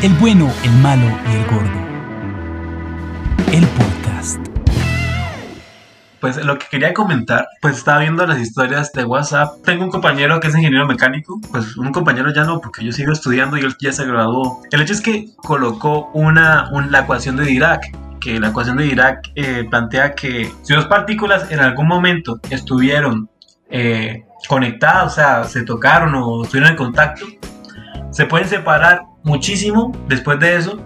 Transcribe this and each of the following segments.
El bueno, el malo y el gordo. El podcast. Pues lo que quería comentar, pues estaba viendo las historias de WhatsApp. Tengo un compañero que es ingeniero mecánico, pues un compañero ya no, porque yo sigo estudiando y él ya se graduó. El hecho es que colocó una, la ecuación de Dirac, que la ecuación de Dirac eh, plantea que si dos partículas en algún momento estuvieron eh, conectadas, o sea, se tocaron o estuvieron en contacto, se pueden separar muchísimo después de eso,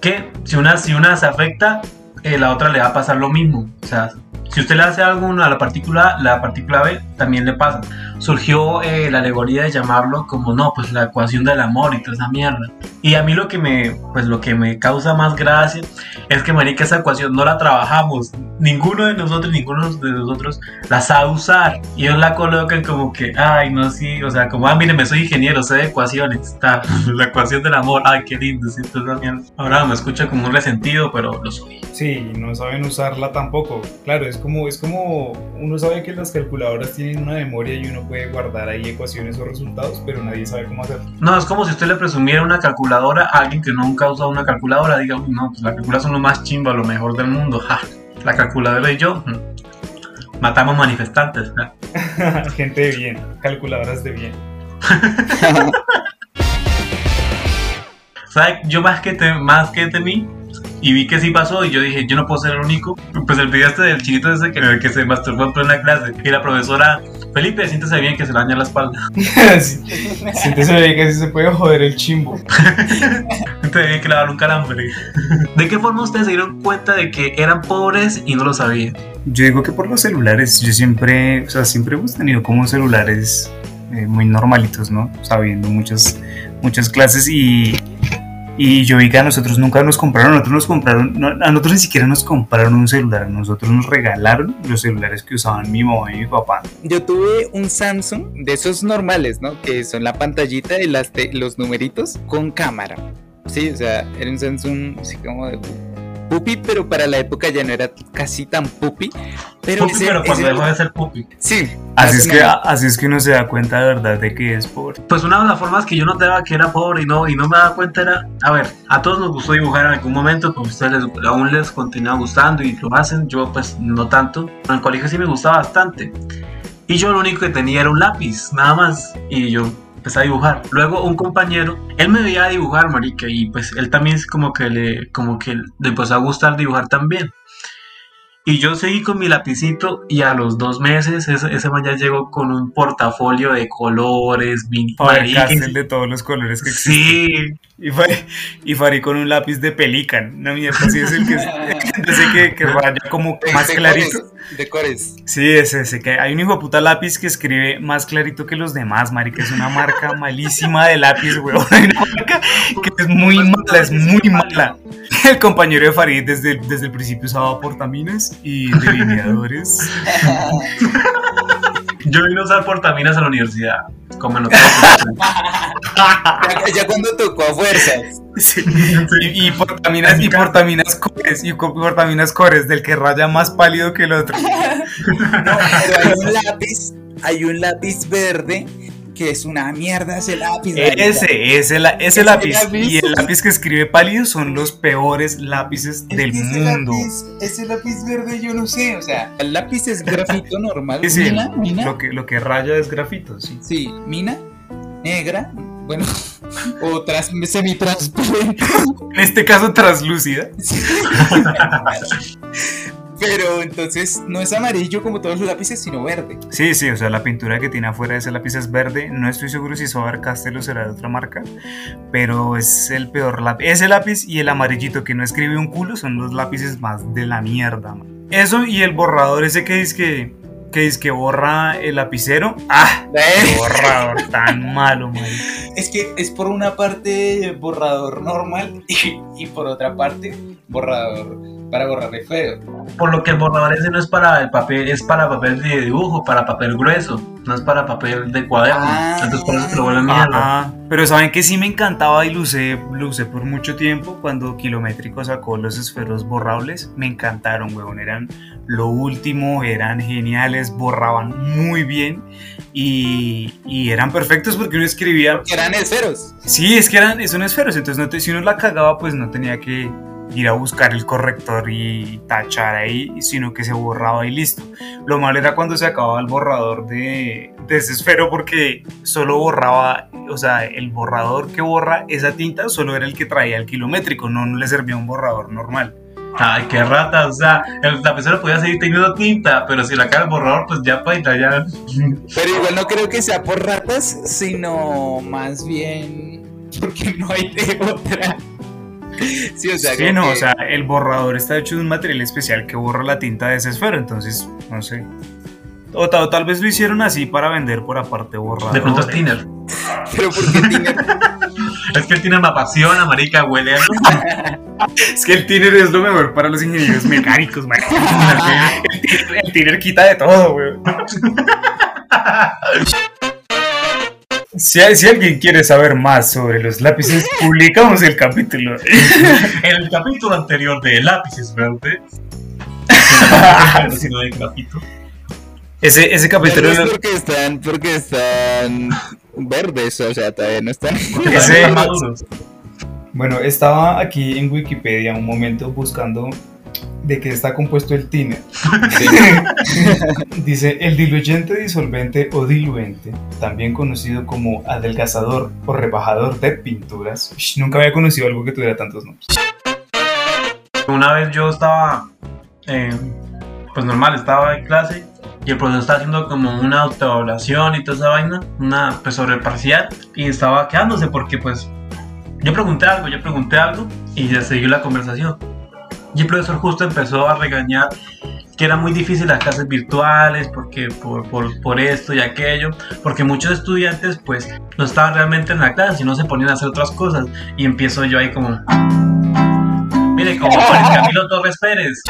que si una, si una se afecta, eh, la otra le va a pasar lo mismo. O sea, si usted le hace algo a la partícula, la partícula B también le pasa. Surgió eh, la alegoría de llamarlo como no, pues la ecuación del amor y toda esa mierda. Y a mí lo que me, pues lo que me causa más gracia es que marica esa ecuación no la trabajamos. Ninguno de nosotros, ninguno de nosotros la sabe usar. Y ellos la colocan como que, ay, no, sí, o sea, como, ah, me soy ingeniero, sé de ecuaciones. Está la ecuación del amor, ay, qué lindo, sí, Ahora me escucha como un resentido, pero lo soy. Sí, no saben usarla tampoco. Claro, es como, es como uno sabe que las calculadoras tienen una memoria y uno puede guardar ahí ecuaciones o resultados, pero nadie sabe cómo hacerlo. No, es como si usted le presumiera una calculadora a alguien que nunca ha usado una calculadora. Diga, no, pues la calculadora son lo más chimba, lo mejor del mundo. Ja, la calculadora y yo mm, matamos manifestantes. Gente de bien, calculadoras de bien. ¿Sabes? Yo más que, te, más que temí y vi que sí pasó y yo dije, yo no puedo ser el único. Pues el video este del chiquito ese que, que se masturbó en plena clase y la profesora, Felipe, siéntese bien que se le daña la espalda. siéntese bien que sí se puede joder el chimbo. siéntese bien que le va a dar un calambre. ¿De qué forma ustedes se dieron cuenta de que eran pobres y no lo sabían? Yo digo que por los celulares, yo siempre, o sea, siempre hemos tenido como celulares eh, muy normalitos, ¿no? Sabiendo muchas, muchas clases y y yo vi que a nosotros nunca nos compraron, nosotros nos compraron, a nosotros ni siquiera nos compraron un celular, a nosotros nos regalaron los celulares que usaban mi mamá y mi papá. Yo tuve un Samsung de esos normales, ¿no? Que son la pantallita y las los numeritos con cámara. Sí, o sea, era un Samsung así como de pupi, pero para la época ya no era casi tan pupi. Pero, pupi, pero cuando dejó de ser pupi. Sí. Así es, que, así es que uno se da cuenta de verdad de que es pobre. Pues una de las formas que yo notaba que era pobre y no, y no me daba cuenta era, a ver, a todos nos gustó dibujar en algún momento, pues ustedes aún les continúa gustando y lo hacen, yo pues no tanto. En el colegio sí me gustaba bastante. Y yo lo único que tenía era un lápiz, nada más. Y yo empecé a dibujar. Luego un compañero, él me veía dibujar, marica, y pues él también es como que le, como que le empezó a gustar dibujar también. Y yo seguí con mi lapicito y a los dos meses ese, ese man ya llegó con un portafolio de colores, mini de todos los colores que existen. Sí. Y, fue, y farí con un lápiz de pelican. No, mierda, así es el que, ese que, que raya como más clarito. De cores. Sí, ese, ese que hay un hijo de puta lápiz que escribe más clarito que los demás, marica. Es una marca malísima de lápiz, weón. Una marca que es muy mala, es muy mala. El compañero de Farid desde, desde el principio usaba portaminas y delineadores. Yo vine a usar portaminas a la universidad, como en ya, ya, cuando tocó a fuerzas. Y, portaminas, y portaminas cores, y portaminas cores, del que raya más pálido que el otro. No, pero hay un lápiz, hay un lápiz verde que es una mierda ese lápiz. Ese, ese, ese, lápiz. Y el lápiz que escribe pálido son los peores lápices del mundo. ese lápiz verde yo no sé, o sea, el lápiz es grafito normal. mina, mina. Lo que, lo que raya es grafito, sí. Sí, mina, negra, bueno, o tras, semitransparente. En este caso, translúcida. Pero entonces no es amarillo como todos los lápices, sino verde. Sí, sí, o sea, la pintura que tiene afuera de ese lápiz es verde. No estoy seguro si Sober Castell o será de otra marca, pero es el peor lápiz. Ese lápiz y el amarillito que no escribe un culo son los lápices más de la mierda. Eso y el borrador ese que es que que es que borra el lapicero. ¡Ah! Qué borrador tan malo, man. Es que es por una parte borrador normal y, y por otra parte borrador para borrar el feo. Por lo que el borrador ese no es para el papel, es para papel de dibujo, para papel grueso, no es para papel de cuaderno. Ah. Entonces por eso te lo vuelven mierda. Pero saben que sí me encantaba y lo usé, lo usé por mucho tiempo cuando Kilométrico sacó los esferos borrables. Me encantaron, weón. Eran lo último, eran geniales, borraban muy bien y, y eran perfectos porque uno escribía. Que eran esferos. Sí, es que eran, son esferos, entonces no te- si uno la cagaba, pues no tenía que ir a buscar el corrector y tachar ahí, sino que se borraba y listo. Lo malo era cuando se acababa el borrador de, de ese esfero porque solo borraba, o sea, el borrador que borra esa tinta solo era el que traía el kilométrico, no, no le servía un borrador normal. Ay, qué rata, o sea, el lapicero podía seguir teniendo tinta, pero si la cara el borrador, pues ya paila, ya. Pero igual no creo que sea por ratas, sino más bien porque no hay de otra. Sí, o sea, Sí, no, que- o sea, el borrador está hecho de un material especial que borra la tinta de ese esfero, entonces, no sé. O, ta- o tal vez lo hicieron así para vender por aparte borrador. De pronto es thinner. Pero porque tiene. Es que el thinner me apasiona, marica, huele a. Es que el thinner es lo mejor para los ingenieros mecánicos, man. El thinner, el thinner quita de todo, weón. Si, si alguien quiere saber más sobre los lápices, publicamos el capítulo. En el capítulo anterior de lápices verdes. Ese, ese capítulo. Verdes porque están, porque están verdes, o sea, todavía no están. Ese-. Bueno, estaba aquí en Wikipedia un momento buscando de qué está compuesto el tiner. Dice, el diluyente disolvente o diluente, también conocido como adelgazador o rebajador de pinturas. Ush, nunca había conocido algo que tuviera tantos nombres. Una vez yo estaba, eh, pues normal, estaba en clase y el profesor estaba haciendo como una autoevaluación y toda esa vaina, una pues sobre parcial y estaba quedándose porque pues yo pregunté algo, yo pregunté algo y ya siguió la conversación. Y el profesor justo empezó a regañar que era muy difícil las clases virtuales porque por, por, por esto y aquello, porque muchos estudiantes pues no estaban realmente en la clase, sino se ponían a hacer otras cosas y empiezo yo ahí como Mire, como Juan Camilo Torres Pérez.